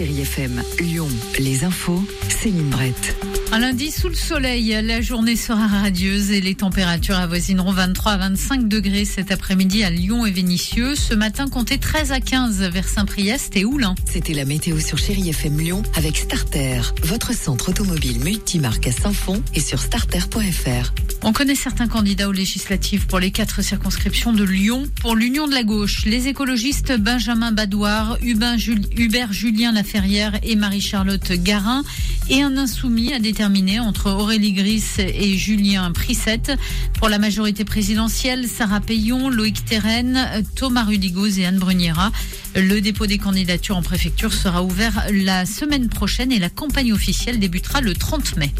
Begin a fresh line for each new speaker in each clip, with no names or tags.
Chérie FM. Lyon, les infos, Céline Brett.
Un lundi sous le soleil, la journée sera radieuse et les températures avoisineront 23 à 25 degrés cet après-midi à Lyon et Vénissieux. Ce matin, comptez 13 à 15 vers Saint-Priest et Oulin.
C'était la météo sur Chérie FM Lyon avec Starter, votre centre automobile multimarque à Saint-Fond et sur starter.fr.
On connaît certains candidats aux législatives pour les quatre circonscriptions de Lyon. Pour l'Union de la gauche, les écologistes Benjamin Badouard, Hubert Julien Laferrière et Marie-Charlotte Garin et un insoumis à entre Aurélie Gris et Julien Prissette. Pour la majorité présidentielle, Sarah Payon, Loïc Terren, Thomas Rudigoz et Anne Bruniera. Le dépôt des candidatures en préfecture sera ouvert la semaine prochaine et la campagne officielle débutera le 30 mai.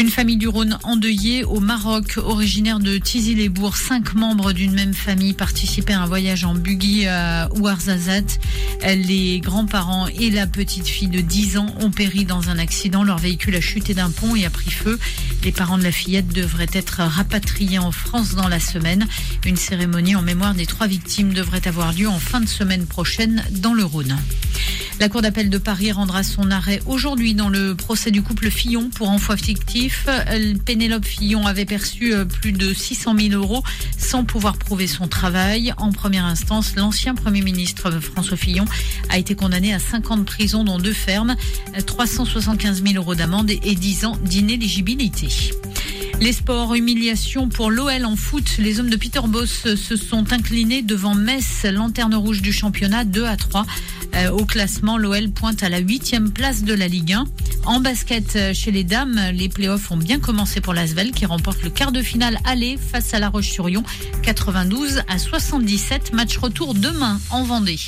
Une famille du Rhône endeuillée au Maroc, originaire de Tizi-les-Bourgs. Cinq membres d'une même famille participaient à un voyage en buggy à Ouarzazate. Les grands-parents et la petite fille de 10 ans ont péri dans un accident. Leur véhicule a chuté d'un pont et a pris feu. Les parents de la fillette devraient être rapatriés en France dans la semaine. Une cérémonie en mémoire des trois victimes devrait avoir lieu en fin de semaine prochaine dans le Rhône. La Cour d'appel de Paris rendra son arrêt aujourd'hui dans le procès du couple Fillon pour envoi fictif. Pénélope Fillon avait perçu euh, plus de 600 000 euros sans pouvoir prouver son travail. En première instance, l'ancien Premier ministre François Fillon a été condamné à 5 ans de prison dans deux fermes, 375 000 euros d'amende et 10 ans d'inéligibilité. Les sports, humiliation pour l'OL en foot. Les hommes de Peter Boss se sont inclinés devant Metz, lanterne rouge du championnat 2 à 3. Euh, au classement, l'OL pointe à la huitième place de la Ligue 1. En basket euh, chez les dames, les playoffs ont bien commencé pour l'Asvel qui remporte le quart de finale aller face à La Roche-sur-Yon 92 à 77. Match retour demain en Vendée.